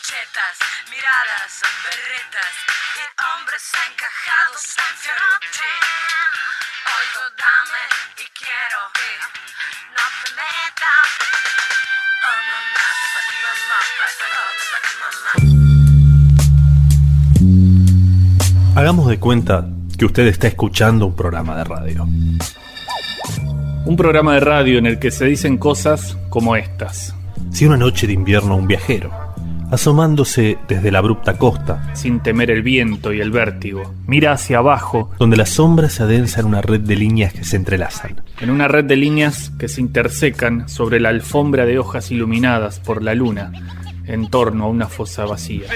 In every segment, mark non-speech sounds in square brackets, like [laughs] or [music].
chetas, miradas son berretas y hombres encajados en fiorucci. Oigo dame y quiero y no te metas. Oh mamá, mamá, mamá. Hagamos de cuenta que usted está escuchando un programa de radio. Un programa de radio en el que se dicen cosas como estas. Si una noche de invierno un viajero, asomándose desde la abrupta costa, Sin temer el viento y el vértigo, mira hacia abajo donde la sombra se adensa en una red de líneas que se entrelazan, en una red de líneas que se intersecan sobre la alfombra de hojas iluminadas por la luna en torno a una fosa vacía.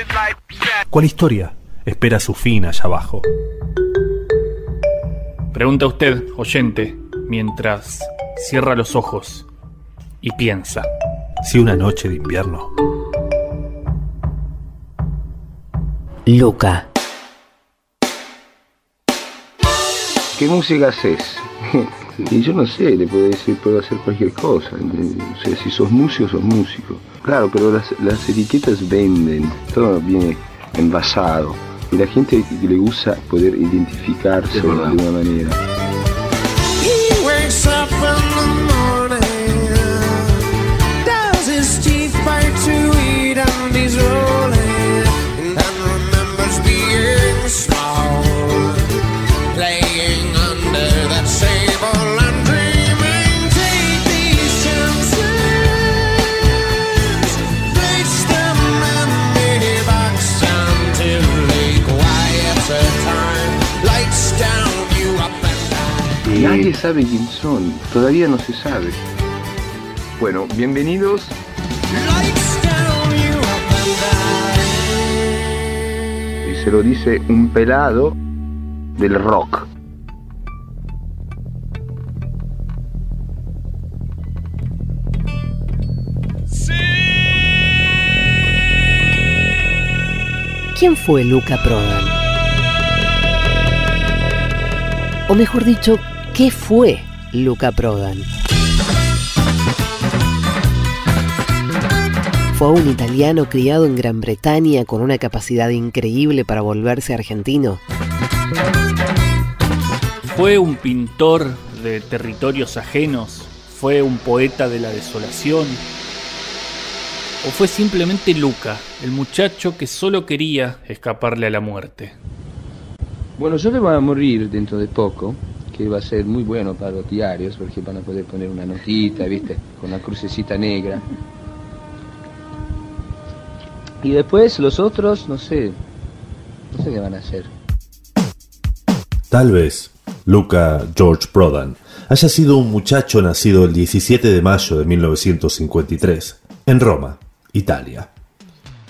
¿cuál historia espera su fin allá abajo? Pregunta usted, oyente, mientras cierra los ojos y piensa. Si una noche de invierno Luca. ¿Qué música haces? [laughs] Y yo no sé, le puedo decir, puedo hacer cualquier cosa. O sea, si sos músico, sos músico. Claro, pero las, las etiquetas venden, todo viene envasado. Y la gente le gusta poder identificarse de alguna manera. Nadie sabe quién son, todavía no se sabe. Bueno, bienvenidos. Y se lo dice un pelado del rock. ¿Quién fue Luca Prodan? O mejor dicho, ¿qué fue Luca Prodan? Fue un italiano criado en Gran Bretaña con una capacidad increíble para volverse argentino. ¿Fue un pintor de territorios ajenos? ¿Fue un poeta de la desolación? ¿O fue simplemente Luca, el muchacho que solo quería escaparle a la muerte? Bueno, yo le voy a morir dentro de poco, que va a ser muy bueno para los diarios, porque van a poder poner una notita, ¿viste? Con una crucecita negra. Y después los otros, no sé, no sé qué van a hacer. Tal vez Luca George Prodan haya sido un muchacho nacido el 17 de mayo de 1953 en Roma, Italia.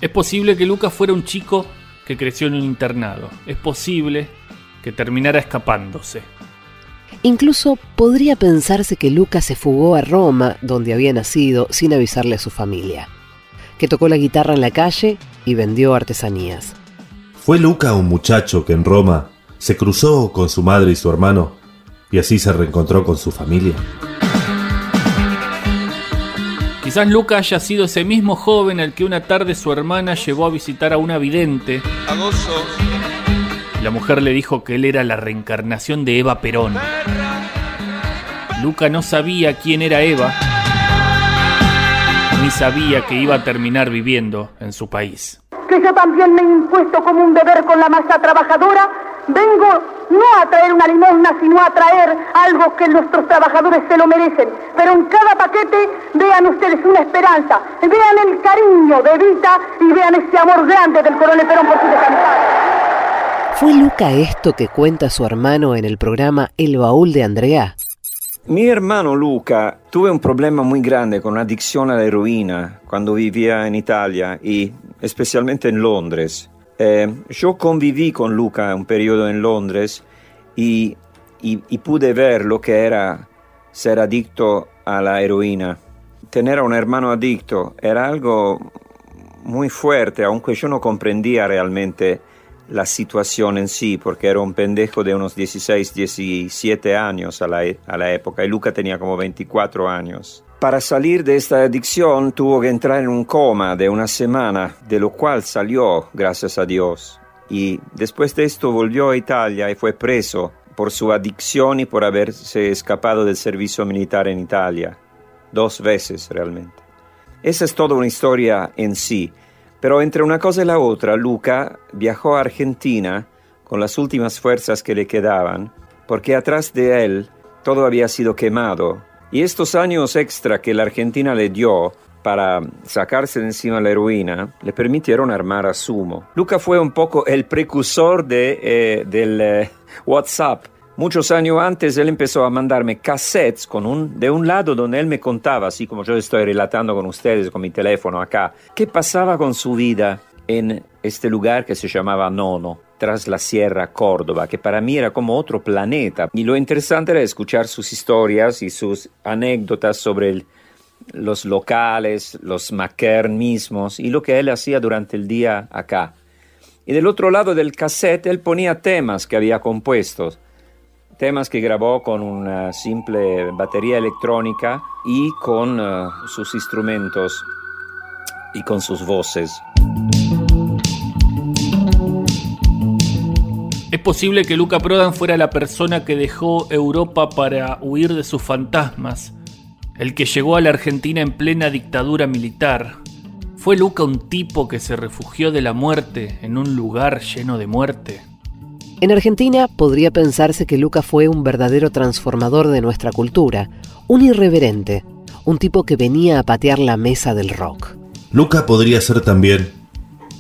Es posible que Luca fuera un chico que creció en un internado. Es posible que terminara escapándose. Incluso podría pensarse que Luca se fugó a Roma, donde había nacido, sin avisarle a su familia. Que tocó la guitarra en la calle y vendió artesanías. ¿Fue Luca un muchacho que en Roma se cruzó con su madre y su hermano y así se reencontró con su familia? Quizás Luca haya sido ese mismo joven al que una tarde su hermana llevó a visitar a una vidente. La mujer le dijo que él era la reencarnación de Eva Perón. Luca no sabía quién era Eva, ni sabía que iba a terminar viviendo en su país. que yo también me he impuesto como un deber con la masa trabajadora, vengo no a traer una limosna, sino a traer algo que nuestros trabajadores se lo merecen. Pero en cada paquete vean ustedes una esperanza, vean el cariño de Evita y vean ese amor grande del coronel Perón por su descansar. ¿Fue Luca esto que cuenta su hermano en el programa El Baúl de Andrea? Mi hermano Luca tuve un problema muy grande con adicción a la heroína cuando vivía en Italia y especialmente en Londres. Eh, yo conviví con Luca un periodo en Londres y, y- y pude ver lo que era ser adicto a la heroína. Tener a un hermano adicto era algo muy fuerte, aunque yo no comprendía realmente la situación en sí, porque era un pendejo de unos 16, 17 años a la, e- a la época y Luca tenía como 24 años. Para salir de esta adicción tuvo que entrar en un coma de una semana, de lo cual salió, gracias a Dios. Y después de esto volvió a Italia y fue preso por su adicción y por haberse escapado del servicio militar en Italia. Dos veces realmente. Esa es toda una historia en sí. Pero entre una cosa y la otra, Luca viajó a Argentina con las últimas fuerzas que le quedaban, porque atrás de él todo había sido quemado. Y estos años extra que la Argentina le dio para sacarse de encima la heroína, le permitieron armar a Sumo. Luca fue un poco el precursor de, eh, del eh, WhatsApp. Muchos años antes él empezó a mandarme cassettes con un, de un lado donde él me contaba, así como yo estoy relatando con ustedes con mi teléfono acá, qué pasaba con su vida en este lugar que se llamaba Nono, tras la Sierra Córdoba, que para mí era como otro planeta. Y lo interesante era escuchar sus historias y sus anécdotas sobre los locales, los Macaire mismos y lo que él hacía durante el día acá. Y del otro lado del cassette él ponía temas que había compuesto, temas que grabó con una simple batería electrónica y con uh, sus instrumentos y con sus voces. Es posible que Luca Prodan fuera la persona que dejó Europa para huir de sus fantasmas, el que llegó a la Argentina en plena dictadura militar. ¿Fue Luca un tipo que se refugió de la muerte en un lugar lleno de muerte? En Argentina podría pensarse que Luca fue un verdadero transformador de nuestra cultura, un irreverente, un tipo que venía a patear la mesa del rock. Luca podría ser también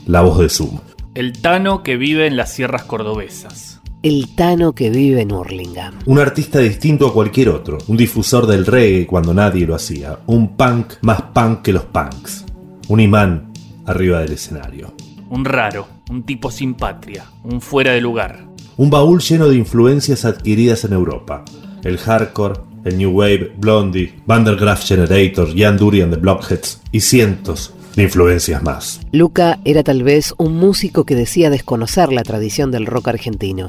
la voz de Sumo. El Tano que vive en las sierras cordobesas. El Tano que vive en Hurlingham. Un artista distinto a cualquier otro, un difusor del reggae cuando nadie lo hacía, un punk más punk que los punks, un imán arriba del escenario. Un raro, un tipo sin patria, un fuera de lugar. Un baúl lleno de influencias adquiridas en Europa. El hardcore, el new wave, Blondie, Vandergraaf Generator, Jan Durian de Blockheads y cientos de influencias más. Luca era tal vez un músico que decía desconocer la tradición del rock argentino.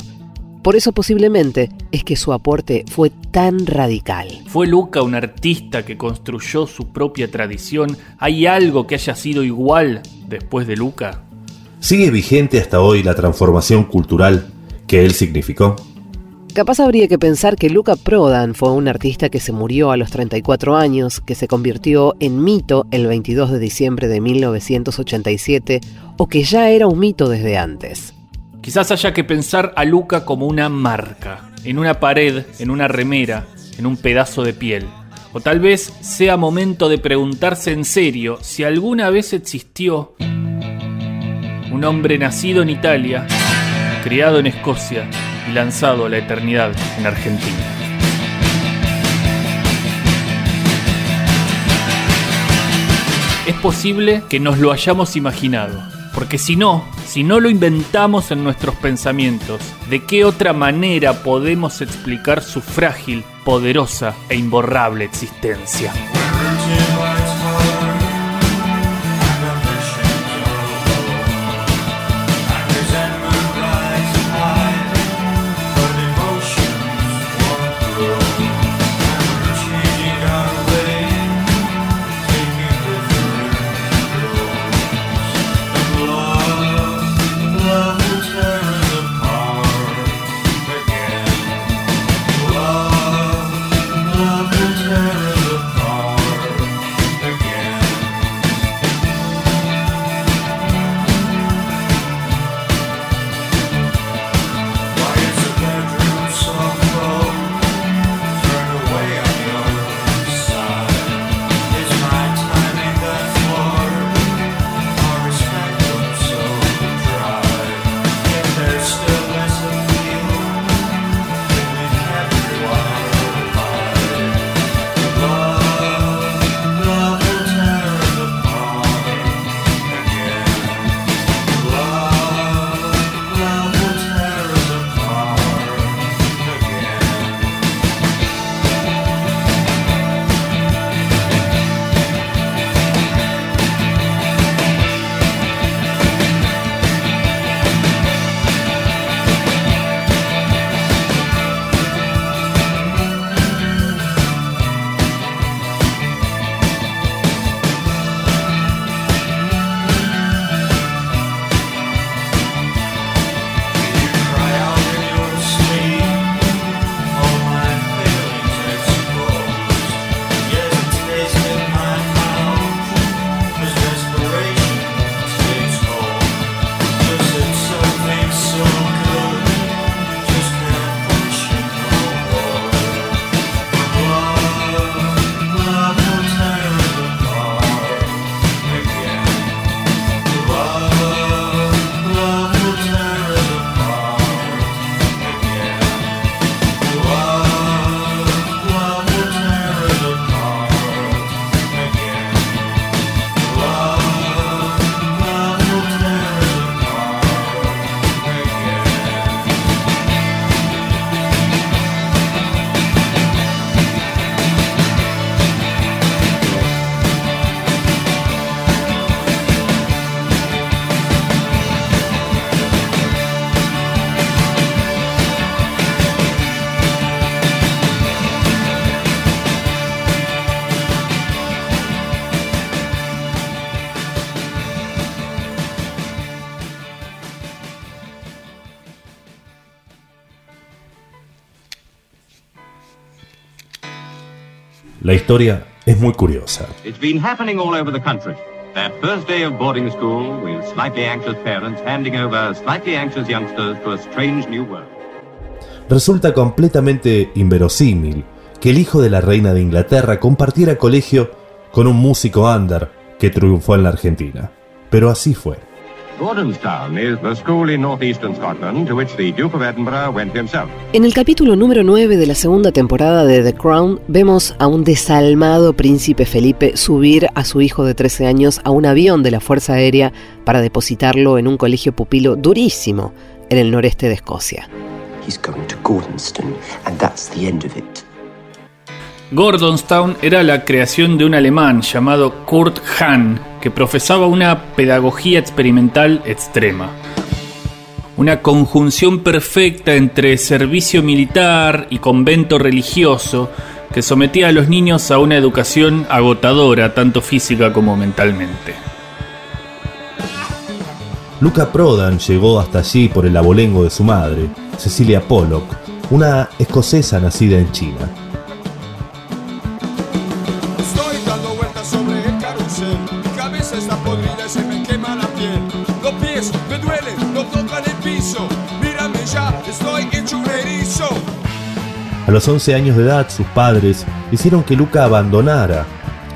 Por eso posiblemente es que su aporte fue tan radical. ¿Fue Luca un artista que construyó su propia tradición? ¿Hay algo que haya sido igual después de Luca? ¿Sigue vigente hasta hoy la transformación cultural que él significó? Capaz habría que pensar que Luca Prodan fue un artista que se murió a los 34 años, que se convirtió en mito el 22 de diciembre de 1987 o que ya era un mito desde antes. Quizás haya que pensar a Luca como una marca, en una pared, en una remera, en un pedazo de piel. O tal vez sea momento de preguntarse en serio si alguna vez existió un hombre nacido en Italia, criado en Escocia y lanzado a la eternidad en Argentina. Es posible que nos lo hayamos imaginado, porque si no, si no lo inventamos en nuestros pensamientos, ¿de qué otra manera podemos explicar su frágil, poderosa e imborrable existencia? Historia es muy curiosa. It's been happening all over the country. That first day of boarding school with slightly anxious parents handing over slightly anxious youngsters to a strange new world. Resulta completamente inverosímil que el hijo de la reina de Inglaterra compartiera colegio con un músico under que triunfó en la Argentina. Pero así fue. Gordonstown is the school in northeastern Scotland to which the Duke of Edinburgh went himself. En el capítulo número 9 de la segunda temporada de The Crown vemos a un desalmado príncipe Felipe subir a su hijo de 13 años a un avión de la Fuerza Aérea para depositarlo en un colegio pupilo durísimo en el noreste de Escocia. He's going to Gordonston, and that's the end of it. Gordonstown era la creación de un alemán llamado Kurt Hahn, que profesaba una pedagogía experimental extrema. Una conjunción perfecta entre servicio militar y convento religioso que sometía a los niños a una educación agotadora, tanto física como mentalmente. Luca Prodan llegó hasta allí por el abolengo de su madre, Cecilia Pollock, una escocesa nacida en China. Los 11 años de edad, sus padres hicieron que Luca abandonara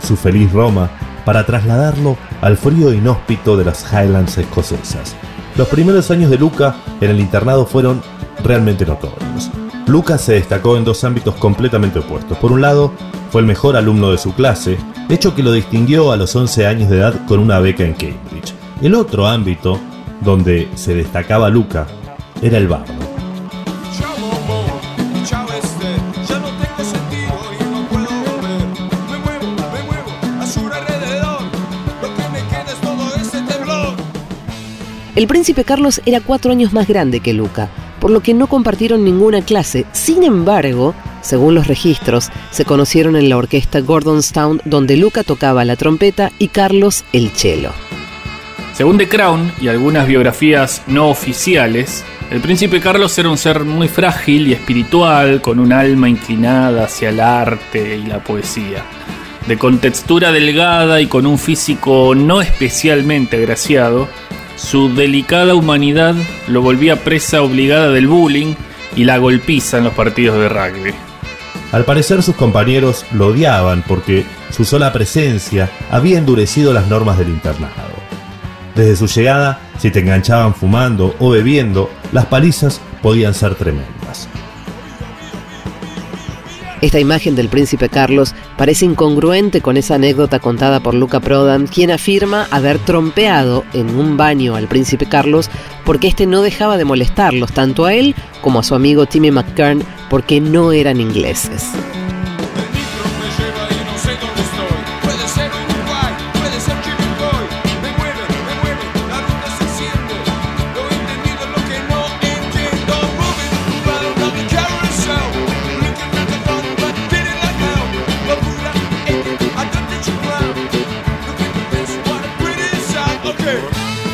su feliz Roma para trasladarlo al frío inhóspito de las Highlands escocesas. Los primeros años de Luca en el internado fueron realmente notorios. Luca se destacó en dos ámbitos completamente opuestos. Por un lado, fue el mejor alumno de su clase, hecho que lo distinguió a los 11 años de edad con una beca en Cambridge. El otro ámbito donde se destacaba Luca era el bardo. El príncipe Carlos era cuatro años más grande que Luca, por lo que no compartieron ninguna clase. Sin embargo, según los registros, se conocieron en la orquesta Gordonstown, donde Luca tocaba la trompeta y Carlos el cello. Según The Crown y algunas biografías no oficiales, el príncipe Carlos era un ser muy frágil y espiritual, con un alma inclinada hacia el arte y la poesía. De contextura delgada y con un físico no especialmente agraciado, su delicada humanidad lo volvía presa obligada del bullying y la golpiza en los partidos de rugby. Al parecer sus compañeros lo odiaban porque su sola presencia había endurecido las normas del internado. Desde su llegada, si te enganchaban fumando o bebiendo, las palizas podían ser tremendas. Esta imagen del príncipe Carlos parece incongruente con esa anécdota contada por Luca Prodan, quien afirma haber trompeado en un baño al príncipe Carlos porque éste no dejaba de molestarlos, tanto a él como a su amigo Timmy McKern, porque no eran ingleses.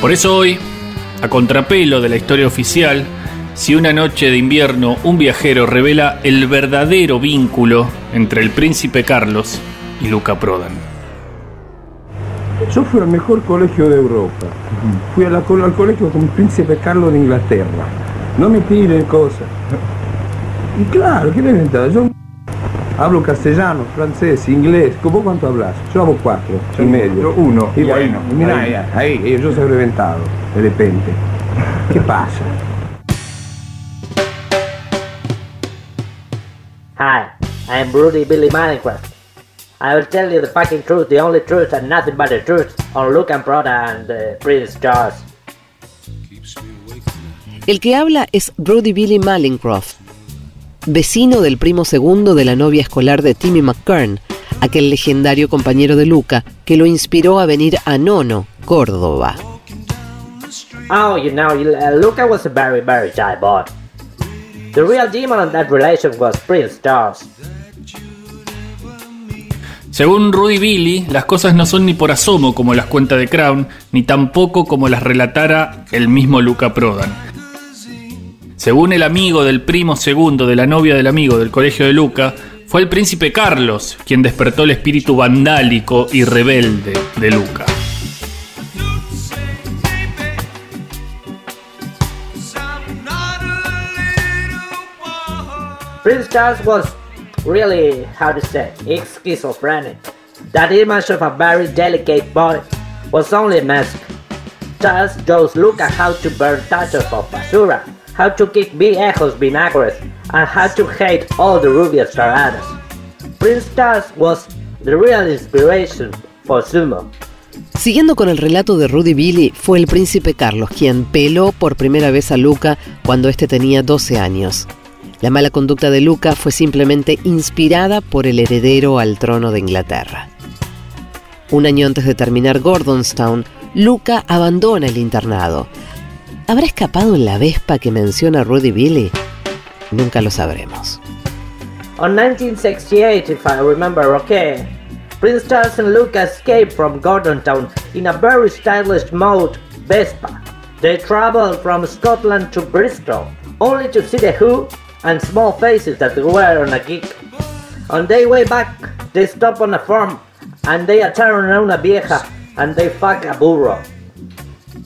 Por eso hoy, a contrapelo de la historia oficial, si una noche de invierno un viajero revela el verdadero vínculo entre el príncipe Carlos y Luca Prodan. Yo fui al mejor colegio de Europa. Fui al colegio con el príncipe Carlos de Inglaterra. No me tiren cosas. Y claro, ¿qué le? Yo hablo castellano, francés, inglés. ¿Vos cuánto hablas? Yo hablo cuatro y medio. yo uno, Y y bueno, ahí, mirá, ahí. ahí, ahí, yo soy reventado, de repente. ¿Qué [laughs] pasa? Hi, I'm Rudy Billy Minecraft. I will tell you the fucking truth, the only truth, and nothing but the truth on Luke and Proda and uh, Prince Charles. El que habla es Rudy Billy Malincroft, vecino del primo segundo de la novia escolar de Timmy McKern, aquel legendario compañero de Luca que lo inspiró a venir a Nono, Córdoba. Oh, you know, uh, Luca was a very, very shy boy. The real demon in that relation was Prince Charles. Según Rudy Billy, las cosas no son ni por asomo como las cuenta de Crown, ni tampoco como las relatara el mismo Luca Prodan. Según el amigo del primo segundo de la novia del amigo del colegio de Luca, Fue el príncipe Carlos quien despertó el espíritu vandálico y rebelde de Luca. Prince Charles was really, how to say, schizophrenic. That image of a very delicate boy was only a mask. Charles shows Luca how to burn tachos of basura, how to kick viejos vinagres, and how to hate all the rubias charadas. Prince Charles was the real inspiration for sumo. Siguiendo con el relato de Rudy Billy, fue el príncipe Carlos quien peló por primera vez a Luca cuando éste tenía 12 años. La mala conducta de Luca fue simplemente inspirada por el heredero al trono de Inglaterra. Un año antes de terminar Gordonstown, Luca abandona el internado. ¿Habrá escapado la Vespa que menciona Rudy Billy? Nunca lo sabremos. On 1968, if I remember okay, Prince Charles and Luca escaped from Gordonstown in a very stylish mode Vespa. They traveled from Scotland to Bristol, only to see the Who and small faces that were on a gig. On their way back, they stop on a farm and they ataron a una vieja and they fuck a burro.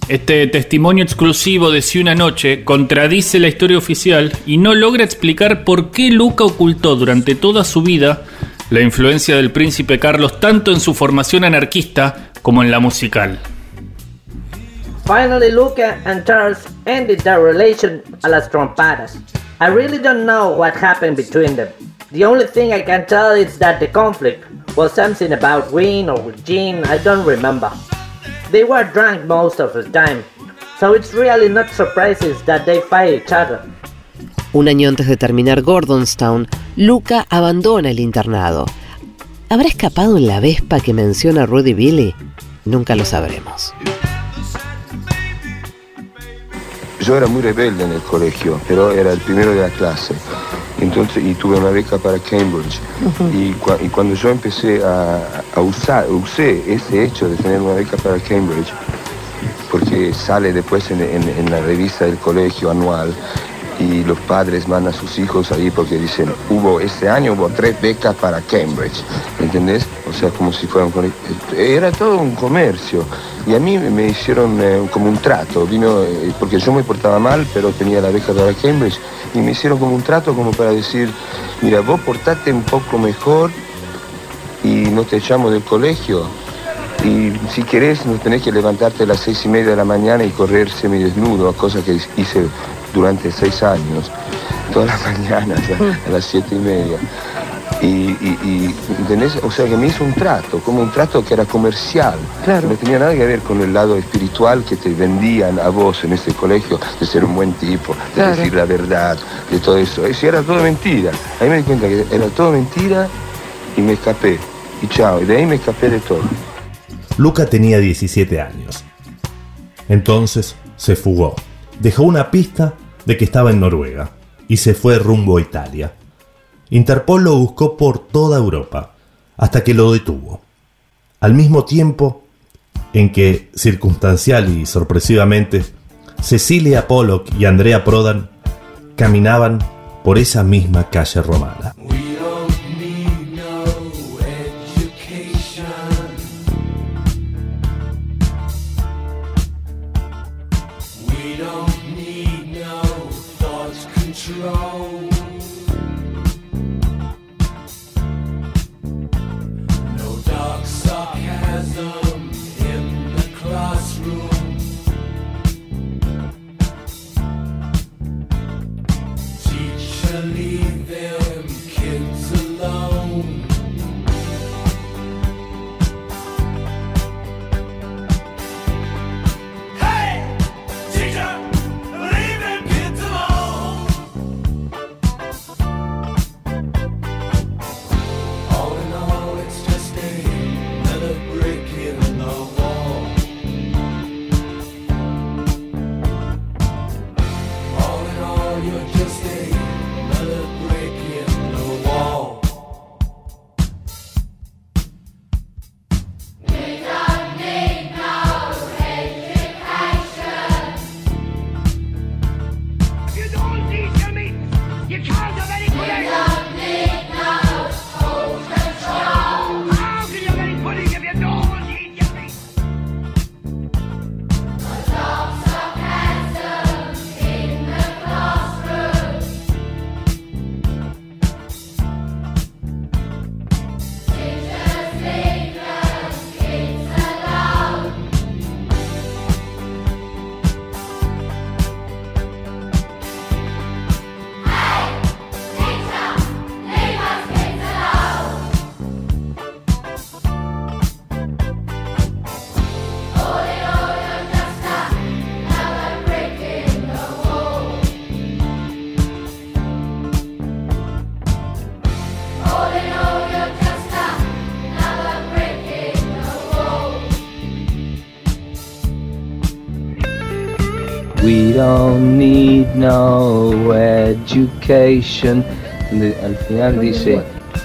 Este testimonio exclusivo de Si una noche contradice la historia oficial y no logra explicar por qué Luca ocultó durante toda su vida la influencia del príncipe Carlos tanto en su formación anarquista como en la musical. Finally, Luca and Charles ended their relation a las trompadas. I really don't know what happened between them. The only thing I can tell is that the conflict was something about wine or gin, I don't remember. Un año antes de terminar Gordonstown, Luca abandona el internado. ¿Habrá escapado en la Vespa que menciona Rudy Billy? Nunca lo sabremos. Yo era muy rebelde en el colegio, pero era el primero de la clase. Entonces, y tuve una beca para Cambridge. y, cua- y cuando yo empecé a, a usar, usé ese hecho de tener una beca para Cambridge, porque sale después en, en- en la revista del colegio anual, y los padres mandan a sus hijos ahí porque dicen, hubo ese año hubo tres becas para Cambridge, ¿entendés? O sea, como si fuera un colegio. Era todo un comercio. Y a mí me hicieron eh, como un trato, vino, eh, porque yo me portaba mal, pero tenía la beca para Cambridge, y me hicieron como un trato como para decir, mira, vos portate un poco mejor y no te echamos del colegio. Y si querés, no tenés que levantarte a las seis y media de la mañana y correr semidesnudo, cosa que hice durante seis años, todas las [laughs] mañanas a las siete y media. Y, y- y. O sea que me hizo un trato, como un trato que era comercial. No tenía nada que ver con el lado espiritual que te vendían a vos en este colegio, de ser un buen tipo, de Claro. decir la verdad, de todo eso. Eso era todo mentira. Ahí me di cuenta que era todo mentira y me escapé. Y chao, y de ahí me escapé de todo. Luca tenía 17 años. Entonces se fugó. Dejó una pista de que estaba en Noruega y se fue rumbo a Italia. Interpol lo buscó por toda Europa hasta que lo detuvo. Al mismo tiempo en que, circunstancial y sorpresivamente, Cecilia Pollock y Andrea Prodan caminaban por esa misma calle romana. Don't need no education. Al final dice,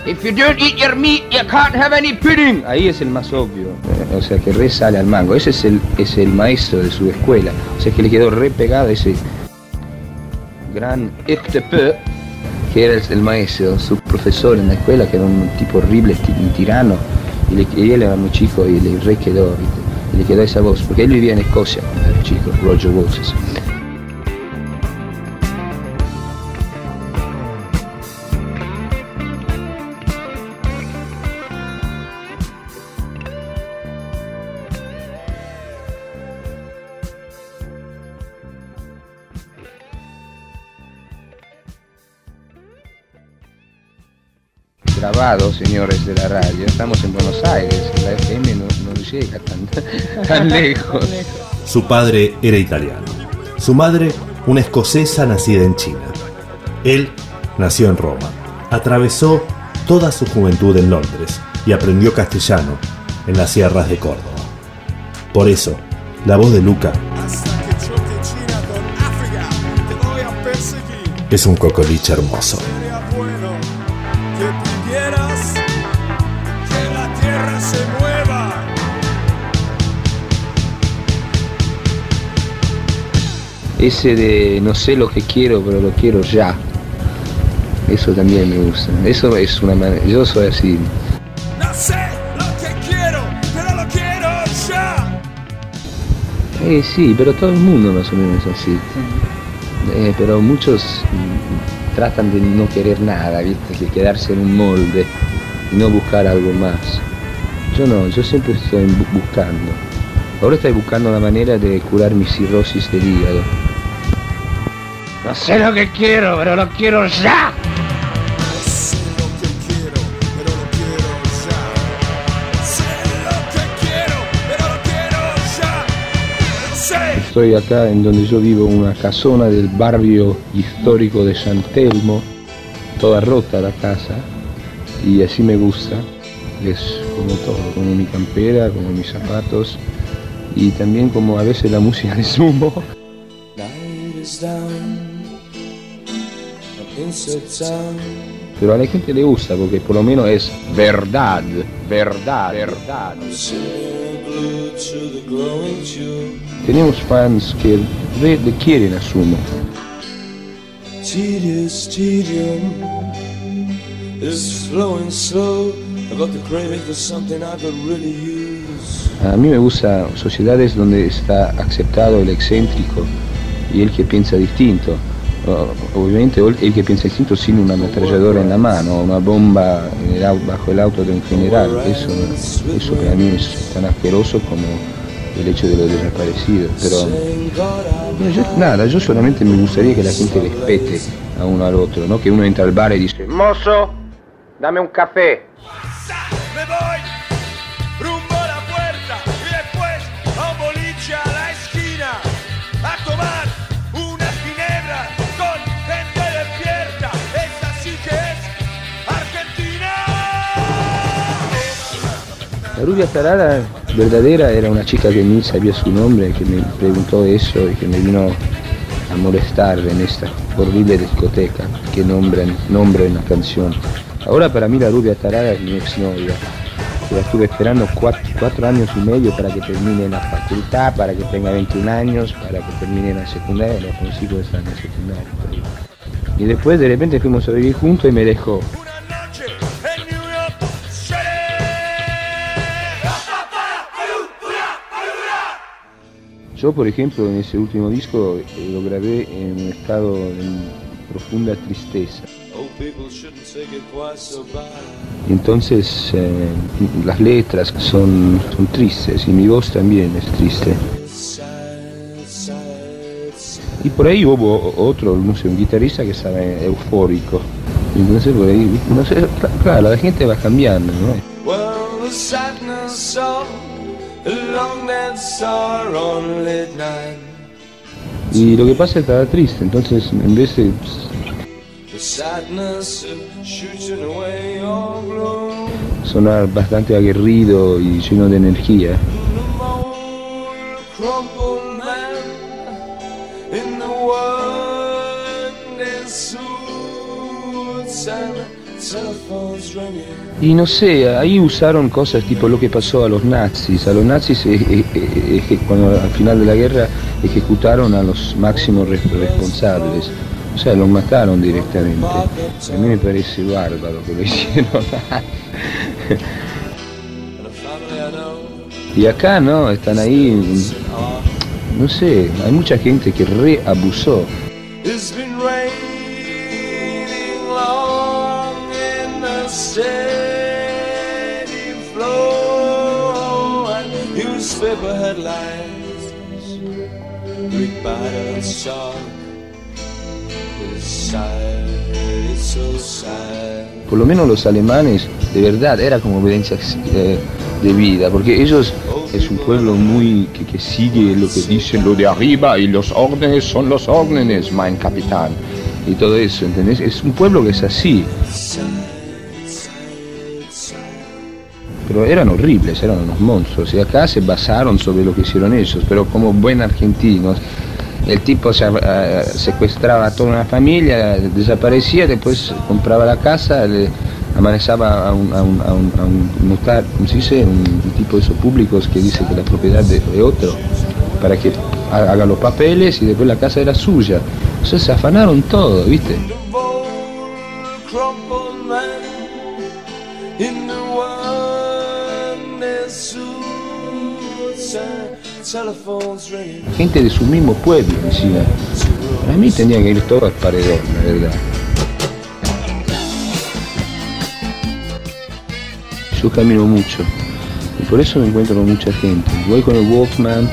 If you don't eat your meat, you can't have any pudding. Ahí es el más obvio. O sea que re sale al mango. Ese es el, es el maestro de su escuela. O sea que le quedó re pegado ese gran FTP, que era el, maestro, su profesor en la escuela, que era un tipo horrible, un tirano. Y, le- y él era muy chico y le re quedó, ¿viste? Y le quedó esa voz. Porque él vivía en Escocia cuando era chico, Roger Waters. Grabado, señores de la radio. Estamos en Buenos Aires, la FM no, no llega tan, [laughs] tan lejos. Su padre era italiano. Su madre, una escocesa nacida en China. Él nació en Roma. Atravesó toda su juventud en Londres y aprendió castellano en las sierras de Córdoba. Por eso, la voz de Luca es un cocoliche hermoso. Ese de no sé lo que quiero, pero lo quiero ya. Eso también me gusta. Eso es una manera. Yo soy así. No sé lo que quiero, pero lo quiero ya. Eh, sí, pero todo el mundo más o menos es así. Eh, pero muchos mm, tratan de no querer nada, ¿viste? Que quedarse en un molde y no buscar algo más. Yo no, yo siempre estoy bu- buscando. Ahora estoy buscando la manera de curar mi cirrosis del hígado. No sé lo que quiero, pero lo quiero ya. No sé lo que quiero, pero lo quiero ya. Sé lo que quiero, pero lo quiero ya. No sé. Estoy acá en donde yo vivo, una casona del barrio histórico de San Telmo, toda rota la casa, y así me gusta. Es como todo, como mi campera, como mis zapatos, y también como a veces la música de sumo. Night is down. Pero a la gente le gusta porque por lo menos es verdad, verdad, verdad. Tenemos fans que re- le quieren a Sumo. Tedious tedium is flowing slow. I got the craving for something I could really use. A mí me gusta sociedades donde está aceptado el excéntrico y el que piensa distinto. O- Obviamente el el que piensa distinto sin una ametralladora en mano, una bomba bajo el auto de un general. Eso, eso para mí es tan asqueroso como el hecho de los desaparecidos. Pero yo- nada, yo solamente me gustaría que la gente respete a uno al otro, ¿no? Que uno entra al bar y dice, mozo, dame un café. La rubia tarada verdadera era una chica que ni sabía su nombre, que me preguntó eso y que me vino a molestar en esta horrible discoteca que nombran, nombra en la canción. Ahora para mí la rubia tarada es mi exnovia, la estuve esperando cuatro, años y medio para que termine la facultad, para que tenga 21 años, para que termine la secundaria, la consigo esa en la secundaria. Y después de repente fuimos a vivir juntos y me dejó. Yo, por ejemplo, en ese último disco eh, lo grabé en un estado de profunda tristeza. Entonces eh, las letras son, son tristes y mi voz también es triste. Y por ahí hubo otro, no sé, un guitarrista que estaba eufórico. Entonces por ahí, no sé, cl- claro, la gente va cambiando, ¿no? Well, the Y lo que pasa es que estaba triste, entonces en vez de sonar bastante aguerrido y lleno de energía, Y no sé, ahí usaron cosas tipo lo que pasó a los nazis. A los nazis eh, eh, cuando al final de la guerra ejecutaron a los máximos res- responsables. O sea, los mataron directamente. A mí me parece bárbaro que lo [laughs] hicieron. y acá no, están ahí, no sé, hay mucha gente que reabusó. Newspaper headlines. Greek battles por lo menos los alemanes, de verdad, era como obediencia eh, de vida, porque ellos es un pueblo muy que, que sigue lo que dicen lo de arriba y los órdenes son los órdenes, mein capitán, y todo eso, ¿entendés? Es un pueblo que es así, pero eran horribles, eran unos monstruos, y acá se basaron sobre lo que hicieron ellos, pero como buen argentinos, el tipo se, eh, secuestraba a toda una familia, desaparecía, después compraba la casa, le amanezaba a un, a un, a un, a un notar- ¿cómo se dice? Un, tipo de esos públicos que dice que la propiedad de, otro, para que ha- haga los papeles y después la casa era suya. Se afanaron todo, ¿viste? Gente de su mismo pueblo encima. Para mí tenía que ir todo al paredón, la verdad. Yo camino mucho y por eso me encuentro con mucha gente. Voy con el Walkman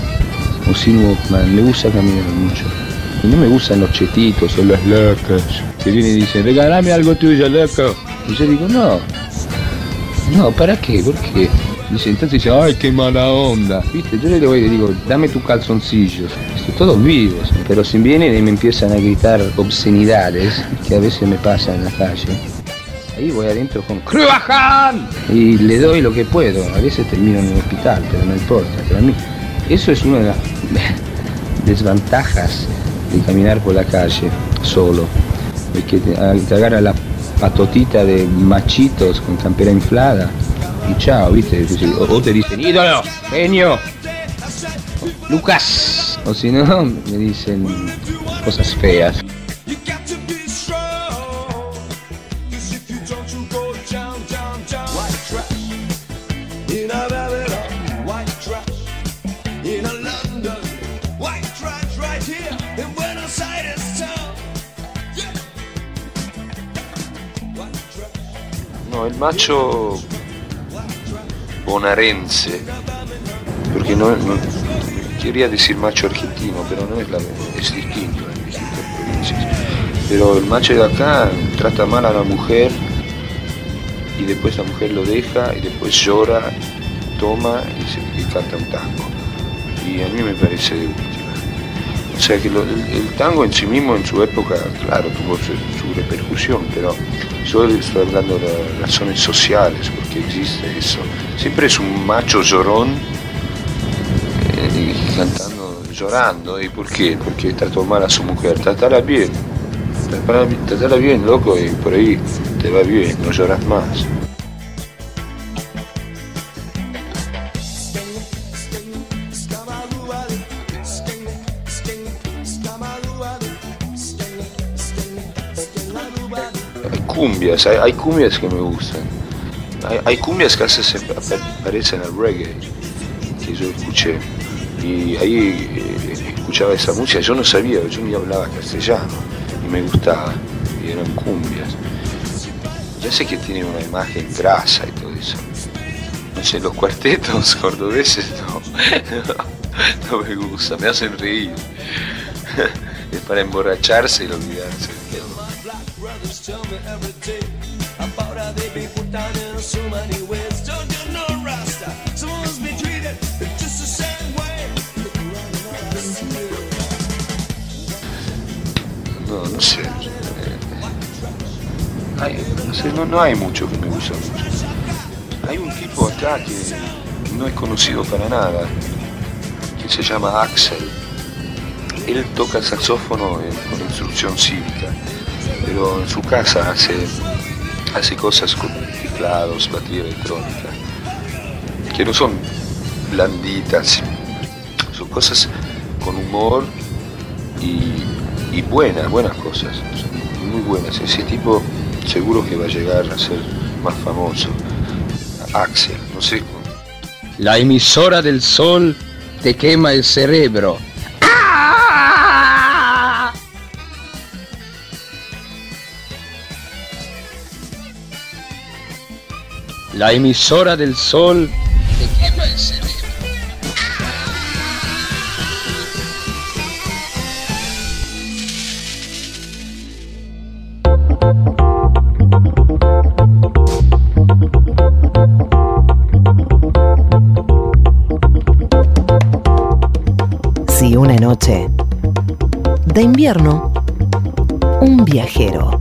o sin Walkman, me gusta caminar mucho. Y no me gustan los chetitos o los locos que vienen y dicen, regálame algo tuyo, loco. Y yo digo, no. No, ¿para qué? ¿Por qué? Dice, entonces dice, ay, qué mala onda. ¿Viste? Yo le digo, le digo, dame tus calzoncillos. Estoy todos vivos. Pero si vienen y me empiezan a gritar obscenidades, que a veces me pasa en la calle, ahí voy adentro con ¡Cruajan! Y le doy lo que puedo. A veces termino en el hospital, pero no importa. Para mí, eso es una de las [laughs] desventajas de caminar por la calle solo. Es que te, te agarra la patotita de machitos con campera inflada y chao, ¿viste? O, o te dicen, ídolo, genio, Lucas. O si no, me dicen cosas feas. No, el macho bonaerense, porque no, quería decir macho argentino, pero no es la es distinto en distintas provincias. Pero el macho de acá trata mal a la mujer y después la mujer lo deja y después llora, toma y, se, y canta un tango. Y a mí me parece. O sea que el, tango en sí mismo en su época, claro, tuvo su, repercusión, pero yo estoy hablando de razones sociales, porque existe eso. Siempre es un macho llorón eh, cantando, llorando. ¿Y por qué? Porque trató mal a su mujer. Tratala bien. Tratala bien, loco, y por ahí te va bien, no lloras más. Cumbias, hay, cumbias que me gustan. Hay, cumbias que se pa- parecen al reggae, que yo escuché. Y ahí eh, escuchaba esa música, yo no sabía, yo ni hablaba castellano, y me gustaba, y eran cumbias. Ya sé que tienen una imagen grasa y todo eso. No sé, los cuartetos [laughs] cordobeses [laughs] no, no, me gustan, me hacen reír. [laughs] Es para emborracharse y olvidarse. No, sé. Hay- no hay mucho que me gusta mucho. Hay un tipo acá que no es conocido para nada, que se llama Axel. él toca el saxófono con instrucción cívica, pero en su casa hace, hace cosas con teclados, batería electrónica, que no son blanditas, son cosas con humor y, y buenas, buenas cosas, muy buenas. Ese tipo seguro que va a llegar a ser más famoso. Axel, no sé, La emisora del sol te quema el cerebro. La emisora del sol te quema el cerebro. Si una noche de invierno, un viajero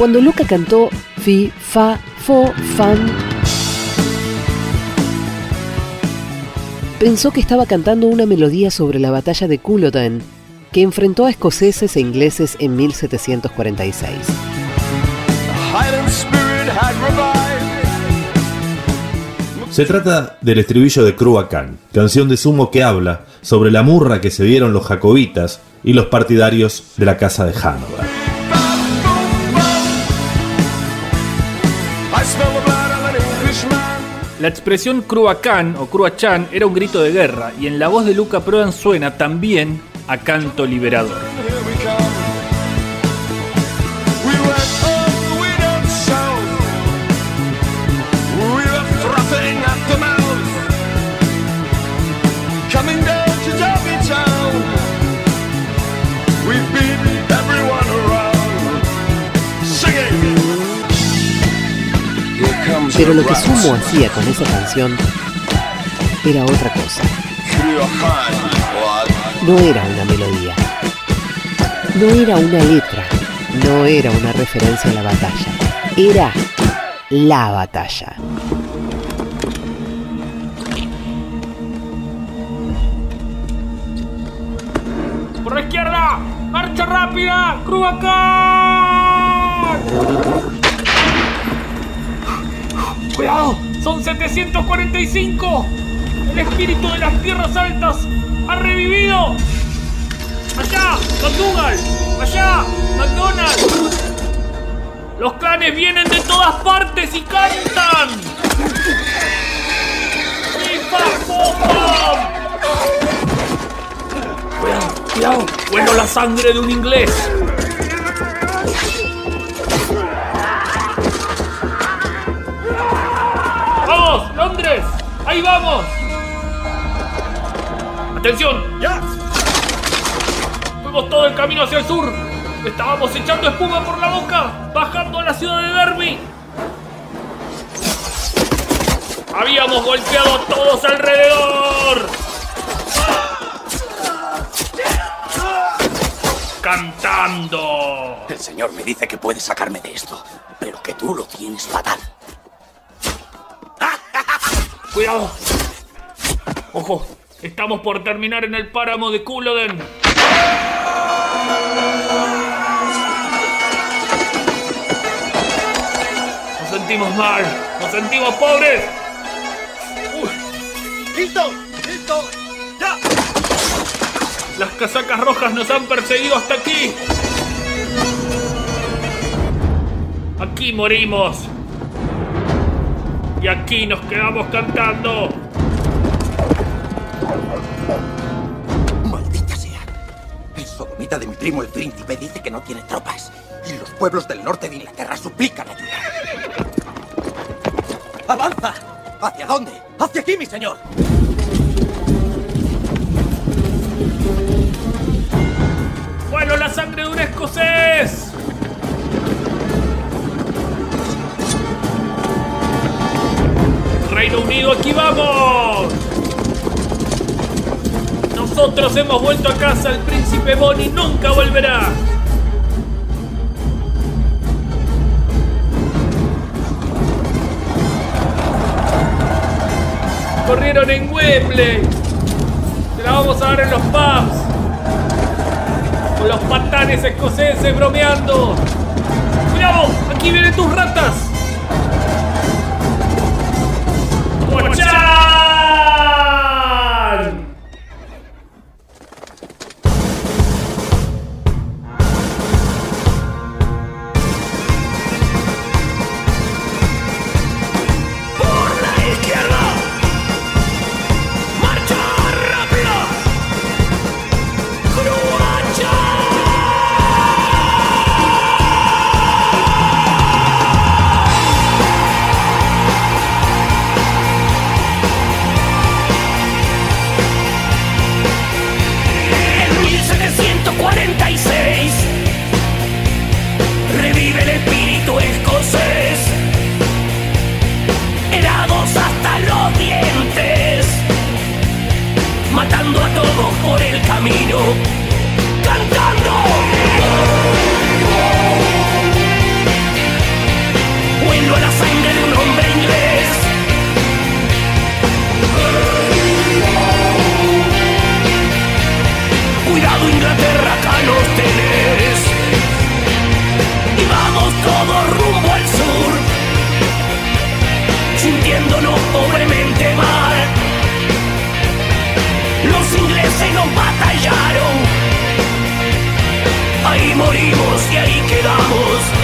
Cuando Luca cantó Fi, Fa, Fo, Fan, pensó que estaba cantando una melodía sobre la batalla de Culloden, que enfrentó a escoceses e ingleses en 1746. Highland spirit had revived. Se trata del estribillo de Cruacán, canción de sumo que habla sobre la murra que se dieron los jacobitas y los partidarios de la casa de Hanover. La expresión Cruacán o Cruachan era un grito de guerra y en la voz de Luca Prodan suena también a canto liberador. Pero lo que. Sumo hacía con esa canción era otra cosa. No era una melodía. No era una letra. No era una referencia a la batalla. Era la batalla. ¡Por la izquierda! ¡Marcha rápida! ¡Cruacán! ¡Cuidado! ¡Son 745! ¡El espíritu de las tierras altas ha revivido! ¡Allá! ¡McDougal! ¡Allá! ¡McDonald's! ¡Los clanes vienen de todas partes y cantan! ¡Viva Popam! Cuidado, cuidado. Huelo la sangre de un inglés. ¡Ahí vamos! ¡Atención! ¡Ya! Fuimos todo el camino hacia el sur. Estábamos echando espuma por la boca, bajando a la ciudad de Derby. Habíamos golpeado a todos alrededor. cantando. El señor me dice que puede sacarme de esto, pero que tú lo tienes fatal. Cuidado. Ojo, estamos por terminar en el páramo de Culloden. Nos sentimos mal, nos sentimos pobres. ¡Listo! ¡Listo! ¡Ya! Las casacas rojas nos han perseguido hasta aquí. Aquí morimos. Y aquí nos quedamos cantando. Maldita sea. El sodomita de mi primo el príncipe dice que no tiene tropas. Y los pueblos del norte de Inglaterra suplican ayuda. ¡Avanza! ¿Hacia dónde? ¡Hacia aquí, mi señor! ¡Vuelo la sangre de un escocés! Reino Unido, aquí vamos. Nosotros hemos vuelto a casa, el príncipe Bonnie nunca volverá. Corrieron en Wembley. Se la vamos a dar en los pubs. Con los patanes escoceses bromeando. ¡Cuidado! ¡Aquí vienen tus ratas! Quedamos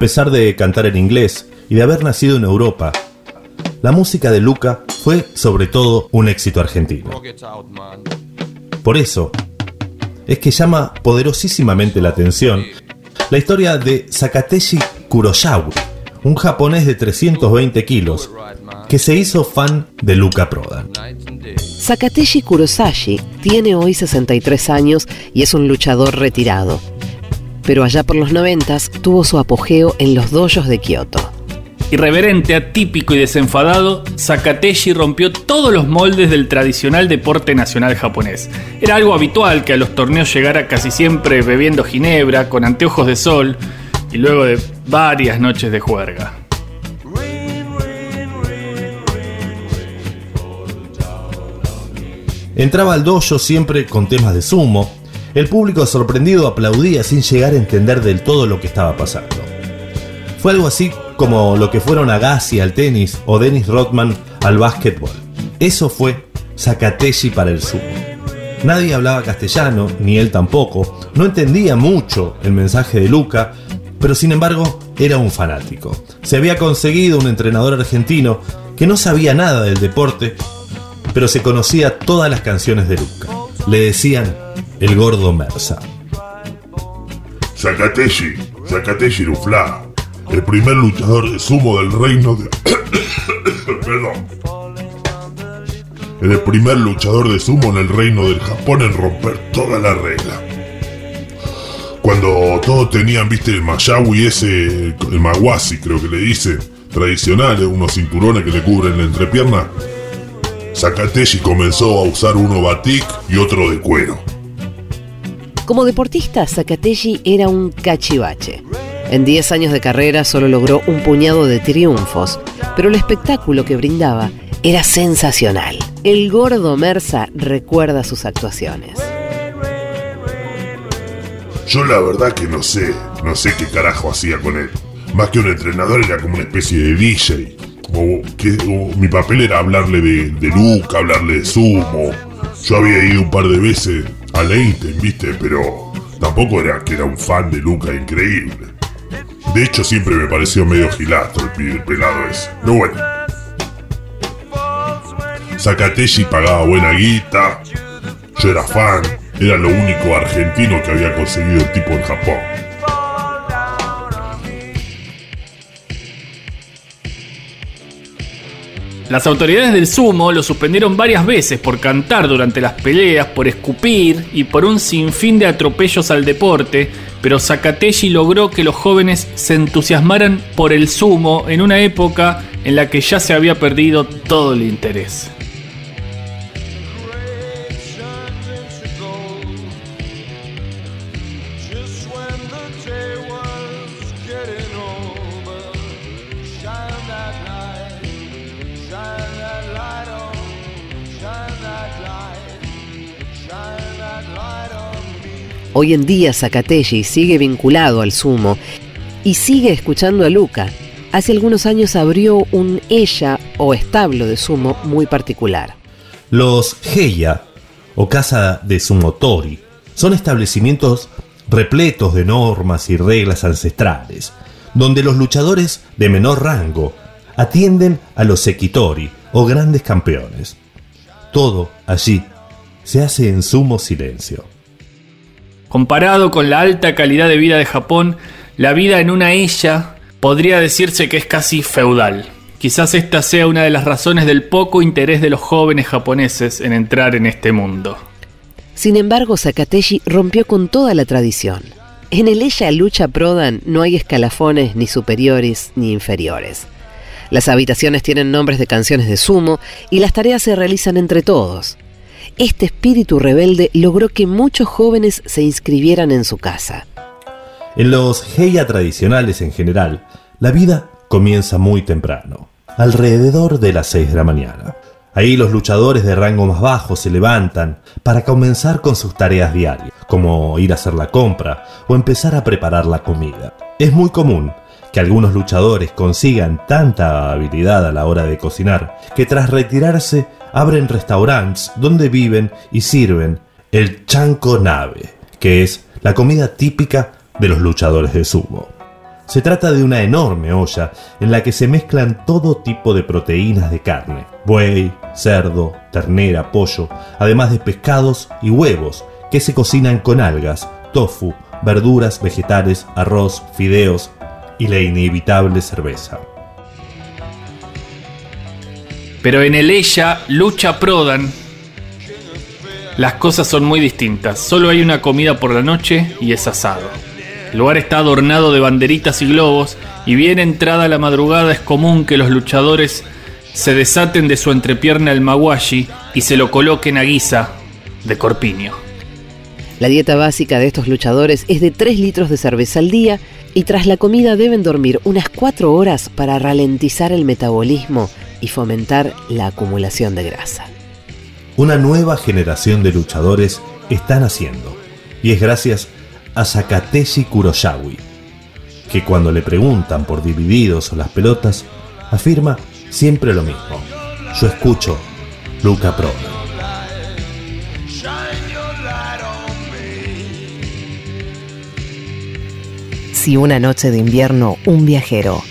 pesar de cantar en inglés y de haber nacido en Europa, la música de Luca fue sobre todo un éxito argentino. Por eso, es que llama poderosísimamente la atención la historia de Sakateshi Kurosawa, un japonés de 320 kilos que se hizo fan de Luca Prodan. Sakateshi Kurosashi tiene hoy 63 años y es un luchador retirado. Pero allá por los 90 tuvo su apogeo en los dojos de Kioto. Irreverente, atípico y desenfadado, Sakateshi rompió todos los moldes del tradicional deporte nacional japonés. Era algo habitual que a los torneos llegara casi siempre bebiendo ginebra, con anteojos de sol y luego de varias noches de juerga. Entraba al dojo siempre con temas de sumo. El público sorprendido aplaudía sin llegar a entender del todo lo que estaba pasando. Fue algo así como lo que fueron Agassi al tenis o Dennis Rodman al básquetbol. Eso fue Sakateshi para el sumo. Nadie hablaba castellano, ni él tampoco, no entendía mucho el mensaje de Luca, pero sin embargo era un fanático. Se había conseguido un entrenador argentino que no sabía nada del deporte, pero se conocía todas las canciones de Luca. Le decían el gordo Mersa. Sakateshi, Sakateshi Rufla, el primer luchador de sumo del reino de... [coughs] Perdón. El primer luchador de sumo en el reino del Japón en romper toda la regla. Cuando todos tenían, viste, el mayawi ese, el maguasi creo que le dice, tradicional, unos cinturones que le cubren la entrepierna, Sakateshi comenzó a usar uno batik y otro de cuero. Como deportista, Sakateshi era un cachivache. En 10 años de carrera solo logró un puñado de triunfos, pero el espectáculo que brindaba era sensacional. El gordo Mersa recuerda sus actuaciones. Yo la verdad que no sé, no sé qué carajo hacía con él. Más que un entrenador era como una especie de DJ. O que, mi papel era hablarle de, de Luca, hablarle de sumo. Yo había ido un par de veces a Leiden, viste, pero tampoco era que era un fan de Luca increíble. De hecho siempre me pareció medio gilato el, pelado ese. Pero bueno. Sakateshi pagaba buena guita. Yo era fan. Era lo único argentino que había conseguido el tipo en Japón. Las autoridades del sumo lo suspendieron varias veces por cantar durante las peleas, por escupir y por un sinfín de atropellos al deporte, pero Sakateshi logró que los jóvenes se entusiasmaran por el sumo en una época en la que ya se había perdido todo el interés. Hoy en día Zacatelli sigue vinculado al sumo y sigue escuchando a Luca. Hace algunos años abrió un ella o establo de sumo muy particular. Los Heia, o casa de sumotori, son establecimientos repletos de normas y reglas ancestrales, donde los luchadores de menor rango atienden a los sekitori o grandes campeones. Todo allí se hace en sumo silencio. Comparado con la alta calidad de vida de Japón, la vida en una ella podría decirse que es casi feudal. Quizás esta sea una de las razones del poco interés de los jóvenes japoneses en entrar en este mundo. Sin embargo, Sakateshi rompió con toda la tradición. En el ella lucha Prodan no hay escalafones ni superiores ni inferiores. Las habitaciones tienen nombres de canciones de sumo y las tareas se realizan entre todos. Este espíritu rebelde logró que muchos jóvenes se inscribieran en su casa. En los Heia tradicionales en general, la vida comienza muy temprano, alrededor de las 6 de la mañana. Ahí los luchadores de rango más bajo se levantan para comenzar con sus tareas diarias, como ir a hacer la compra o empezar a preparar la comida. Es muy común que algunos luchadores consigan tanta habilidad a la hora de cocinar que tras retirarse abren restaurantes donde viven y sirven el chanko nabe, que es la comida típica de los luchadores de sumo. Se trata de una enorme olla en la que se mezclan todo tipo de proteínas de carne, buey, cerdo, ternera, pollo, además de pescados y huevos que se cocinan con algas, tofu, verduras, vegetales, arroz, fideos y la inevitable cerveza. Pero en el ella lucha Prodan. Las cosas son muy distintas. Solo hay una comida por la noche y es asado. El lugar está adornado de banderitas y globos y bien entrada la madrugada es común que los luchadores se desaten de su entrepierna el mawashi y se lo coloquen a guisa de corpiño. La dieta básica de estos luchadores es de 3 litros de cerveza al día y tras la comida deben dormir unas 4 horas para ralentizar el metabolismo y fomentar la acumulación de grasa. Una nueva generación de luchadores está naciendo y es gracias a Sakateshi Kuroyawi, que cuando le preguntan por divididos o las pelotas, afirma siempre lo mismo. Yo escucho Luca Pro. Si una noche de invierno un viajero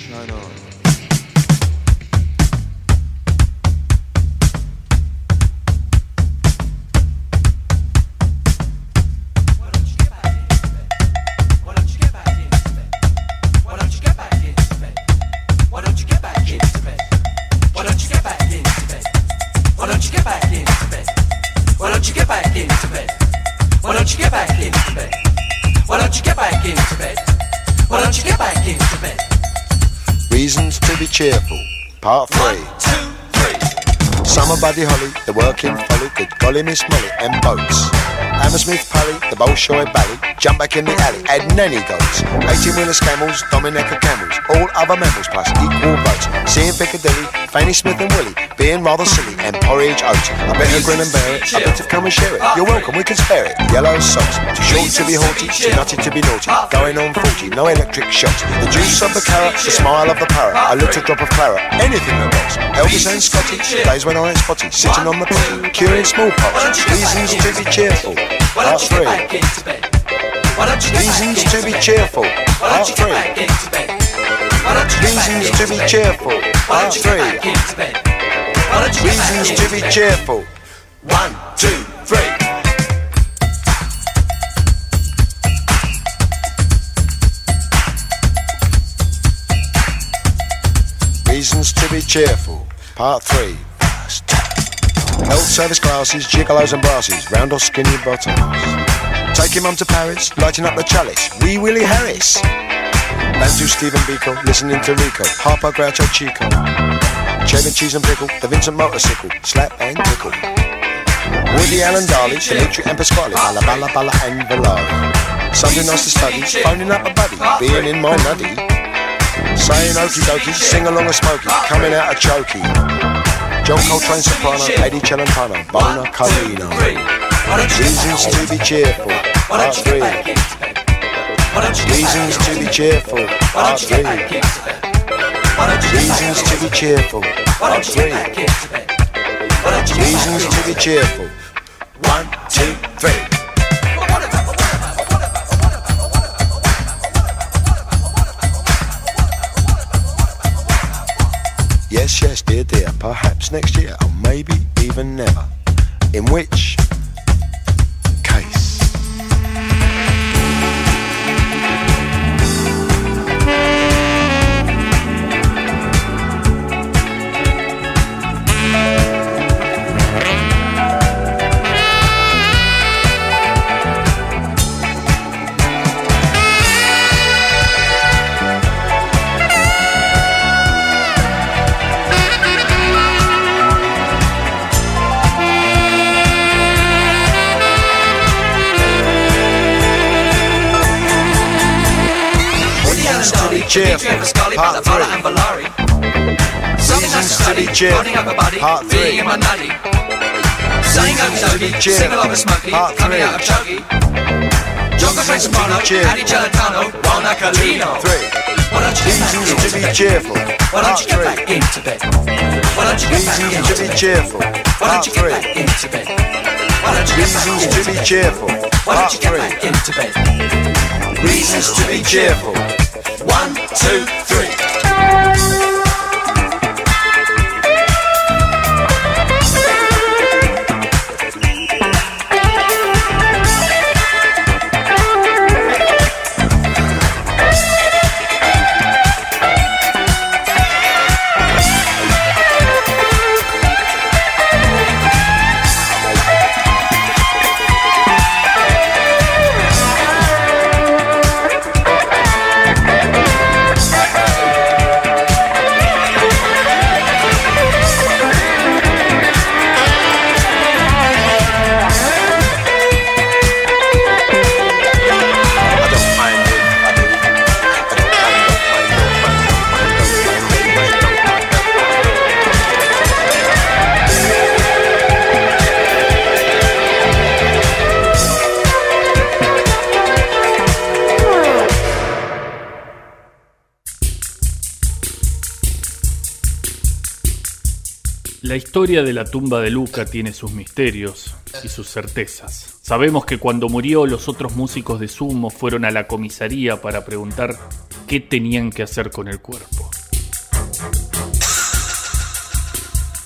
Holly, the working folly, good golly Miss Molly, and boats. Hammersmith Pally, the Bolshoi Bally, jump back in the alley, add nanny goats. 18 wheelers camels, Dominica camels, all other mammals plus equal votes. Seeing Piccadilly, Fanny Smith and Willie, being rather silly, and porridge oats. I better grin and bear it, I better come and share it. You're welcome, we can spare it. Yellow socks, too short to be haughty, too nutty to be naughty. Going on 40, no electric shocks. The juice of the carrot, the smile of the parrot, a little drop of claret, anything that rocks. Elvis and Scotty, days when I ain't spotty, sitting on the potty, curing smallpox. Reasons to be cheerful. Why don't you get back into bed? Why don't you get Reasons to be cheerful. Why don't you get back into bed? Why don't you Reasons to be cheerful. Why don't you get back into bed? Why don't you Reasons to be cheerful. One, two, three. Reasons to be cheerful. Part 3. First. Health service classes, gigolos and brasses, round or skinny bottoms. Take Taking mum to Paris, lighting up the chalice, Wee Willie Harris. Bantu Stephen Biko, listening to Rico, Harper Groucho Chico. Cheddar cheese and pickle, the Vincent motorcycle, slap and tickle. Woody Allen Darley, Dimitri and Pasquale, Bala Bala Bala and Valari. Something nice to study, phoning up a buddy, being in my nutty. Saying okie dokie, sing along a smoky, coming out a chokey. John Coltrane soprano, Eddie Celentano, Bona Carlino. Reasons to be cheerful. Part three. Reasons to be cheerful. Part three. Reasons to be cheerful. Part three. Reasons to be cheerful. One, two, three. Next year, or maybe even never. In which Reasons to be cheerful. Part three. Reasons to be cheerful. Part three. Saying Reasons to be cheerful. Part three. Reasons to be cheerful. One, two, Three. Reasons to be cheerful. Why don't you get back into bed? Why don't you get back Reasons into to be bed? cheerful. Why don't you get back into bed? Why don't you get back Reasons to be cheerful. Why don't you get back into bed? Reasons to be cheerful. Two, three. Historia de la tumba de Luca tiene sus misterios y sus certezas. Sabemos que cuando murió los otros músicos de Sumo fueron a la comisaría para preguntar qué tenían que hacer con el cuerpo.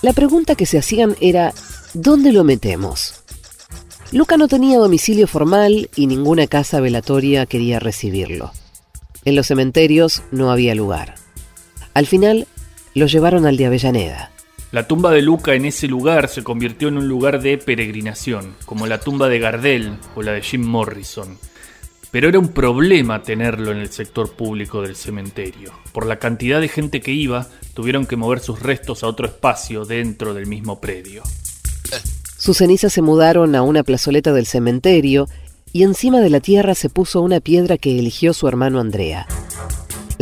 La pregunta que se hacían era, ¿dónde lo metemos? Luca no tenía domicilio formal y ninguna casa velatoria quería recibirlo. En los cementerios no había lugar. Al final, lo llevaron al de Avellaneda. La tumba de Luca en ese lugar se convirtió en un lugar de peregrinación, como la tumba de Gardel o la de Jim Morrison. Pero era un problema tenerlo en el sector público del cementerio. Por la cantidad de gente que iba, tuvieron que mover sus restos a otro espacio dentro del mismo predio. Sus cenizas se mudaron a una plazoleta del cementerio y encima de la tierra se puso una piedra que eligió su hermano Andrea.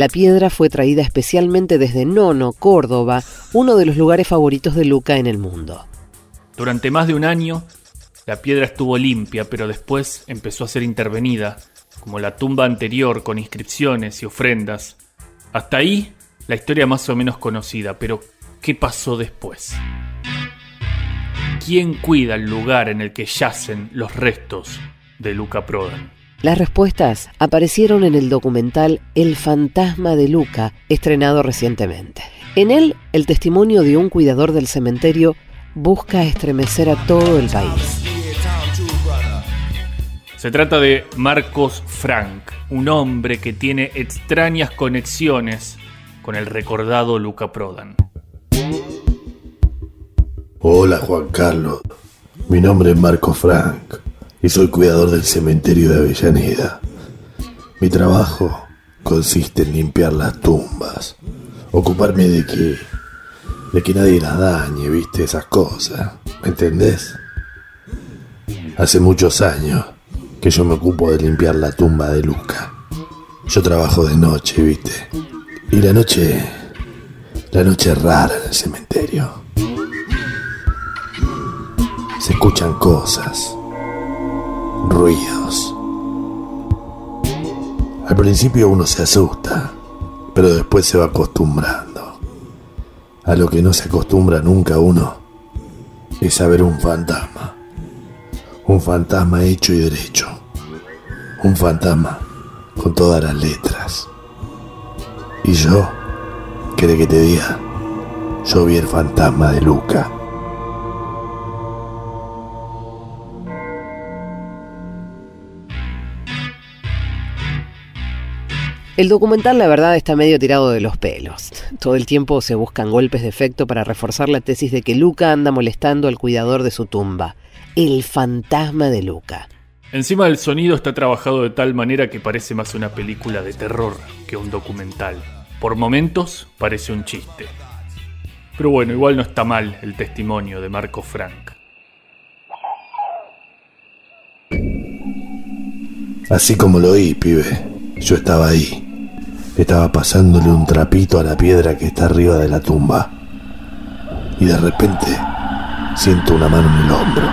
La piedra fue traída especialmente desde Nono, Córdoba, uno de los lugares favoritos de Luca en el mundo. Durante más de un año, la piedra estuvo limpia, pero después empezó a ser intervenida, como la tumba anterior con inscripciones y ofrendas. Hasta ahí, la historia más o menos conocida, pero ¿qué pasó después? ¿Quién cuida el lugar en el que yacen los restos de Luca Prodan? Las respuestas aparecieron en el documental El fantasma de Luca, estrenado recientemente. En él, el testimonio de un cuidador del cementerio busca estremecer a todo el país. Se trata de Marcos Frank, un hombre que tiene extrañas conexiones con el recordado Luca Prodan. Hola Juan Carlos, mi nombre es Marco Frank y soy cuidador del cementerio de Avellaneda. Mi trabajo consiste en limpiar las tumbas, ocuparme de que de que nadie las dañe, viste esas cosas, ¿me entendés? Hace muchos años que yo me ocupo de limpiar la tumba de Luca. Yo trabajo de noche, viste, y la noche la noche es rara en el cementerio. Se escuchan cosas, ruidos. Al principio uno se asusta, pero después se va acostumbrando. A lo que no se acostumbra nunca uno es a ver un fantasma. Un fantasma hecho y derecho. Un fantasma con todas las letras. Y yo, ¿querés que te diga? Yo vi el fantasma de Luca. El documental, la verdad, está medio tirado de los pelos. Todo el tiempo se buscan golpes de efecto para reforzar la tesis de que Luca anda molestando al cuidador de su tumba. El fantasma de Luca. Encima el sonido está trabajado de tal manera que parece más una película de terror que un documental. Por momentos parece un chiste. Pero bueno, igual no está mal el testimonio de Marco Frank. Así como lo oí, pibe. Yo estaba ahí. Estaba pasándole un trapito a la piedra que está arriba de la tumba. Y de repente siento una mano en el hombro.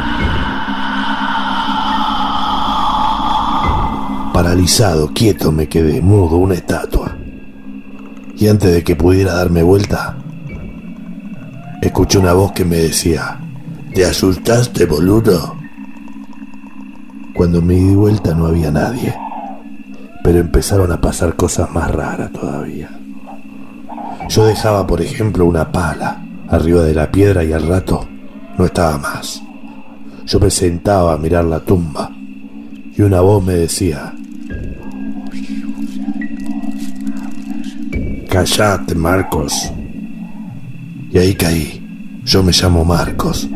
Paralizado, quieto me quedé, mudo, una estatua. Y antes de que pudiera darme vuelta, escuché una voz que me decía, ¿te asustaste, boludo? Cuando me di vuelta no había nadie pero empezaron a pasar cosas más raras todavía. Yo dejaba, por ejemplo, una pala arriba de la piedra y al rato no estaba más. Yo me sentaba a mirar la tumba y una voz me decía, Callate, Marcos. Y ahí caí. Yo me llamo Marcos.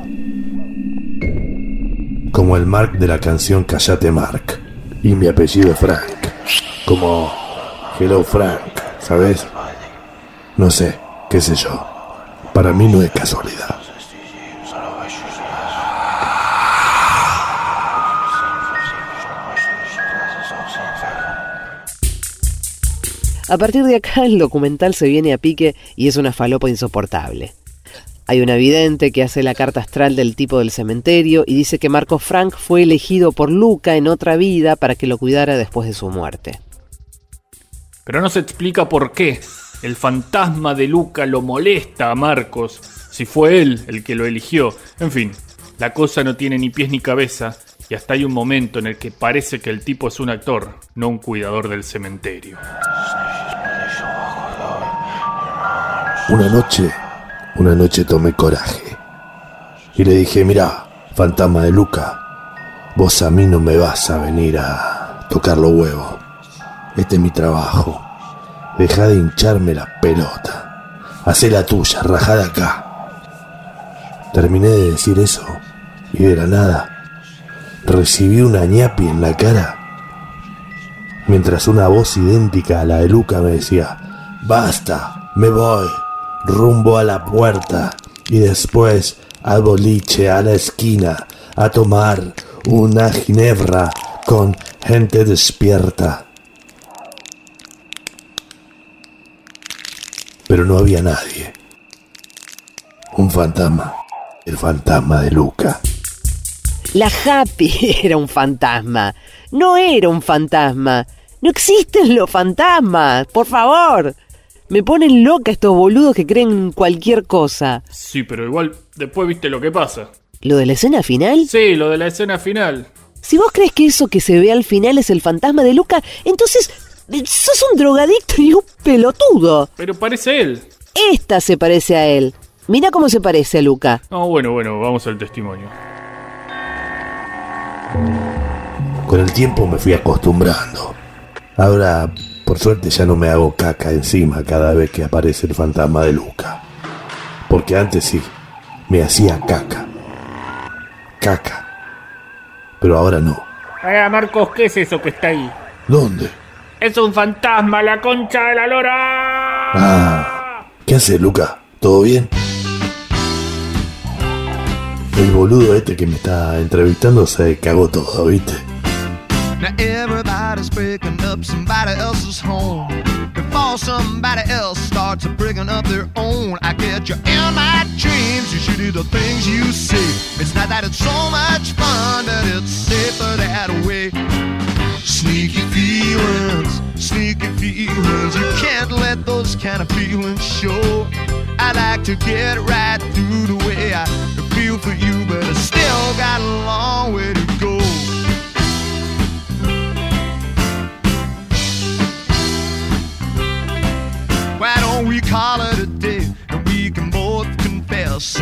Como el Mark de la canción Callate Mark. Y mi apellido es Frank. Como Hello Frank, ¿sabes? No sé, qué sé yo. Para mí no es casualidad. A partir de acá el documental se viene a pique y es una falopa insoportable. Hay una vidente que hace la carta astral del tipo del cementerio y dice que Marco Frank fue elegido por Luca en otra vida para que lo cuidara después de su muerte. Pero no se explica por qué. El fantasma de Luca lo molesta a Marcos, si fue él el que lo eligió. En fin, la cosa no tiene ni pies ni cabeza, y hasta hay un momento en el que parece que el tipo es un actor, no un cuidador del cementerio. Una noche, una noche tomé coraje. Y le dije, mira, fantasma de Luca, vos a mí no me vas a venir a tocar los huevos. Este es mi trabajo. Deja de hincharme la pelota. Hacé la tuya, rajá de acá. Terminé de decir eso y de la nada recibí una ñapi en la cara mientras una voz idéntica a la de Luca me decía, basta, me voy, rumbo a la puerta y después al boliche, a la esquina, a tomar una ginebra con gente despierta. Pero no había nadie. Un fantasma. El fantasma de Luca. La Happy [laughs] era un fantasma. No era un fantasma. No existen los fantasmas. Por favor. Me ponen loca estos boludos que creen cualquier cosa. Sí, pero igual después viste lo que pasa. ¿Lo de la escena final? Sí, lo de la escena final. Si vos crees que eso que se ve al final es el fantasma de Luca, entonces sos un drogadicto y un pelotudo. Pero parece él. Esta se parece a él. Mira cómo se parece a Luca. No, bueno, bueno, vamos al testimonio. Con el tiempo me fui acostumbrando. Ahora, por suerte, ya no me hago caca encima cada vez que aparece el fantasma de Luca. Porque antes sí, me hacía caca. Caca. Pero ahora no. Hola, Marcos, ¿qué es eso que está ahí? ¿Dónde? Es un fantasma, la concha de la lora. Ah, ¿qué hace Luca? ¿Todo bien? El boludo este que me está entrevistando se cagó todo, ¿viste? Now everybody's breaking up somebody else's home. Before somebody else starts bringing up their own. I get you in my dreams. You should do the things you say. It's not that it's so much fun, but it's safer that way. Sneaky feelings, sneaky feelings. You can't let those kind of feelings show. I like to get right through the way I feel for you, but I still got a long way to go. Why don't we call it a day and we can both confess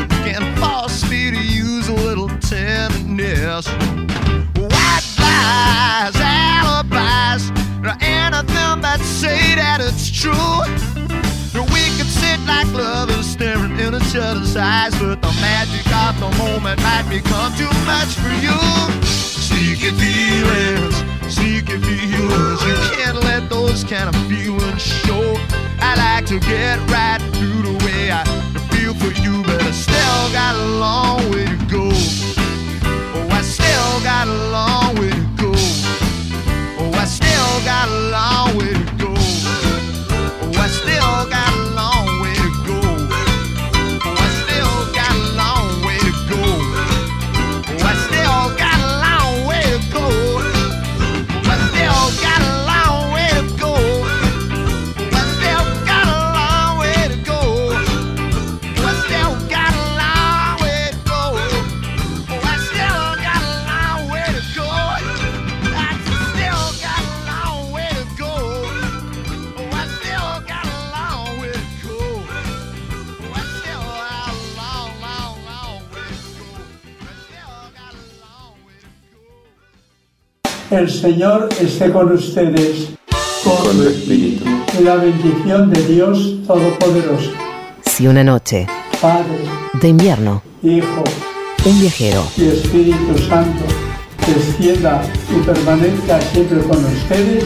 that say that it's true. We could sit like lovers staring in each other's eyes, but the magic of the moment might become too much for you. Sneaky feelings, sneaky feelings. You can't let those kind of feelings show. I like to get right through the way I feel for you, but I still got a long way to go. Oh, I still got a long way to go. Oh, I still got a long way El Señor esté con ustedes. Con tu espíritu. Que la bendición de Dios Todopoderoso, Si una noche Padre, de invierno, Hijo un viajero y Espíritu Santo, descienda y permanezca siempre con ustedes.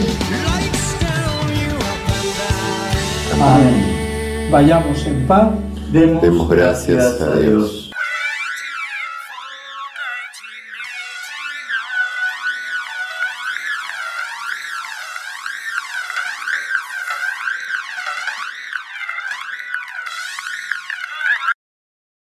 Amén. Vayamos en paz. Demos gracias a Dios.